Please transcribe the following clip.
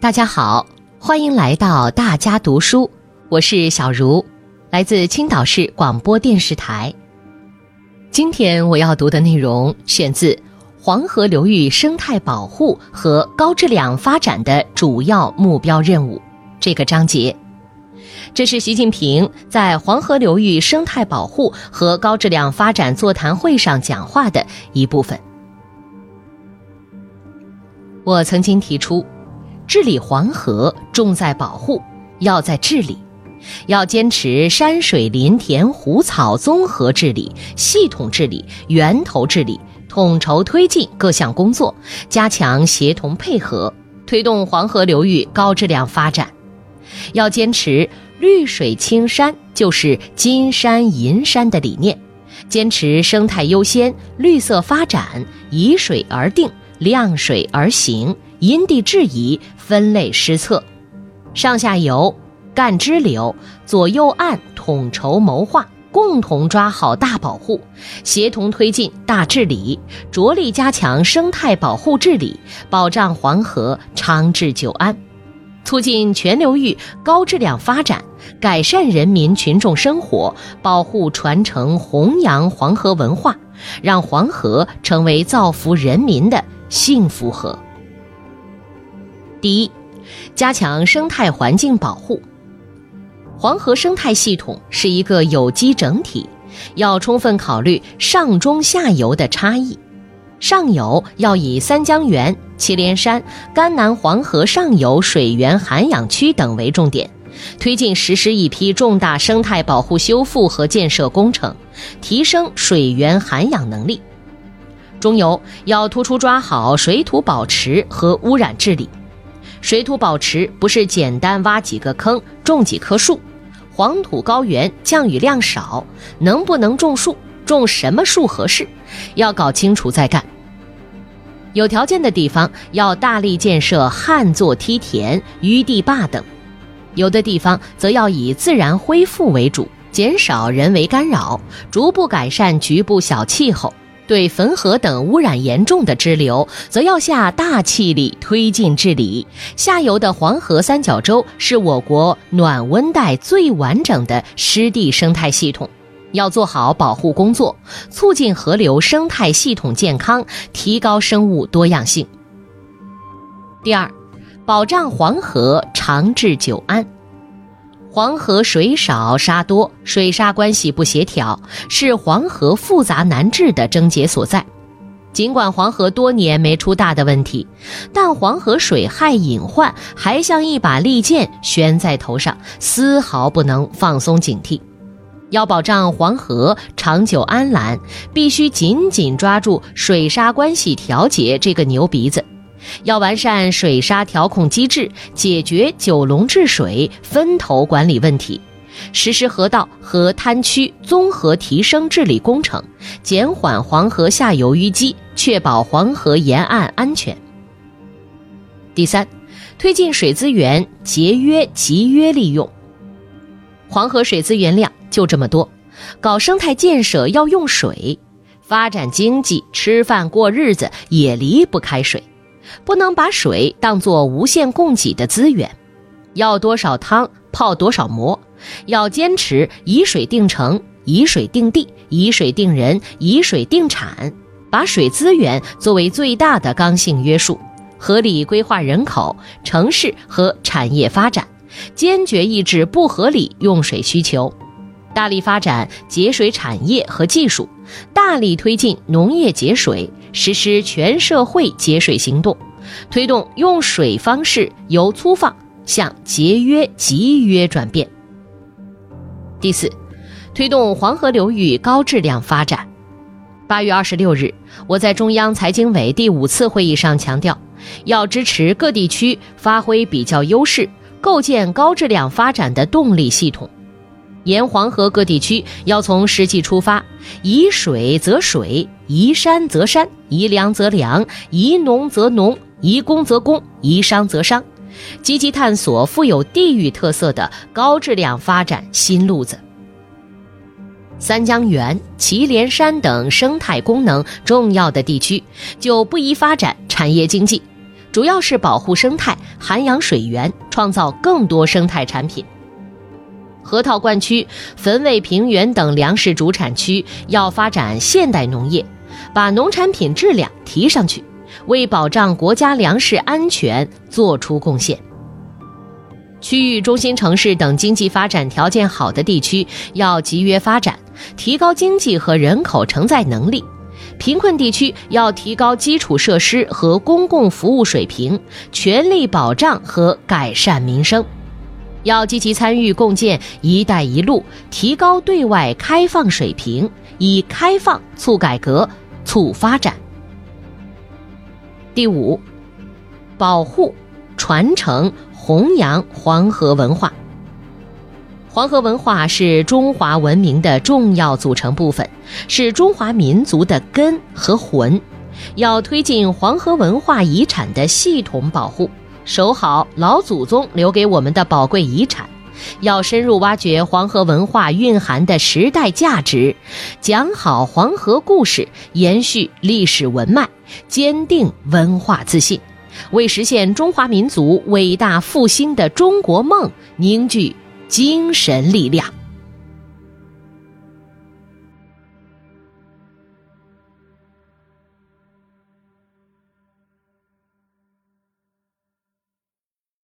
大家好，欢迎来到大家读书，我是小茹，来自青岛市广播电视台。今天我要读的内容选自《黄河流域生态保护和高质量发展的主要目标任务》这个章节。这是习近平在黄河流域生态保护和高质量发展座谈会上讲话的一部分。我曾经提出，治理黄河重在保护，要在治理，要坚持山水林田湖草综合治理、系统治理、源头治理，统筹推进各项工作，加强协同配合，推动黄河流域高质量发展。要坚持绿水青山就是金山银山的理念，坚持生态优先、绿色发展，以水而定。量水而行，因地制宜，分类施策，上下游、干支流、左右岸统筹谋划，共同抓好大保护，协同推进大治理，着力加强生态保护治理，保障黄河长治久安，促进全流域高质量发展，改善人民群众生活，保护传承弘扬黄河文化，让黄河成为造福人民的。幸福河。第一，加强生态环境保护。黄河生态系统是一个有机整体，要充分考虑上中下游的差异。上游要以三江源、祁连山、甘南黄河上游水源涵养区等为重点，推进实施一批重大生态保护修复和建设工程，提升水源涵养能力。中游要突出抓好水土保持和污染治理。水土保持不是简单挖几个坑、种几棵树。黄土高原降雨量少，能不能种树？种什么树合适？要搞清楚再干。有条件的地方要大力建设旱作梯田、淤地坝等；有的地方则要以自然恢复为主，减少人为干扰，逐步改善局部小气候。对汾河等污染严重的支流，则要下大气力推进治理。下游的黄河三角洲是我国暖温带最完整的湿地生态系统，要做好保护工作，促进河流生态系统健康，提高生物多样性。第二，保障黄河长治久安。黄河水少沙多，水沙关系不协调，是黄河复杂难治的症结所在。尽管黄河多年没出大的问题，但黄河水害隐患还像一把利剑悬在头上，丝毫不能放松警惕。要保障黄河长久安澜，必须紧紧抓住水沙关系调节这个牛鼻子。要完善水沙调控机制，解决九龙治水分头管理问题，实施河道和滩区综合提升治理工程，减缓黄河下游淤积，确保黄河沿岸安全。第三，推进水资源节约集约利用。黄河水资源量就这么多，搞生态建设要用水，发展经济、吃饭过日子也离不开水。不能把水当作无限供给的资源，要多少汤泡多少馍，要坚持以水定城、以水定地、以水定人、以水定产，把水资源作为最大的刚性约束，合理规划人口、城市和产业发展，坚决抑制不合理用水需求。大力发展节水产业和技术，大力推进农业节水，实施全社会节水行动，推动用水方式由粗放向节约集约转变。第四，推动黄河流域高质量发展。八月二十六日，我在中央财经委第五次会议上强调，要支持各地区发挥比较优势，构建高质量发展的动力系统。沿黄河各地区要从实际出发，宜水则水，宜山则山，宜粮则粮，宜农则农，宜工则工，宜商则商，积极探索富有地域特色的高质量发展新路子。三江源、祁连山等生态功能重要的地区，就不宜发展产业经济，主要是保护生态、涵养水源，创造更多生态产品。河套灌区、汾渭平原等粮食主产区要发展现代农业，把农产品质量提上去，为保障国家粮食安全做出贡献。区域中心城市等经济发展条件好的地区要集约发展，提高经济和人口承载能力；贫困地区要提高基础设施和公共服务水平，全力保障和改善民生。要积极参与共建“一带一路”，提高对外开放水平，以开放促改革、促发展。第五，保护、传承。弘扬黄河文化。黄河文化是中华文明的重要组成部分，是中华民族的根和魂。要推进黄河文化遗产的系统保护，守好老祖宗留给我们的宝贵遗产。要深入挖掘黄河文化蕴含的时代价值，讲好黄河故事，延续历史文脉，坚定文化自信。为实现中华民族伟大复兴的中国梦凝聚精神力量。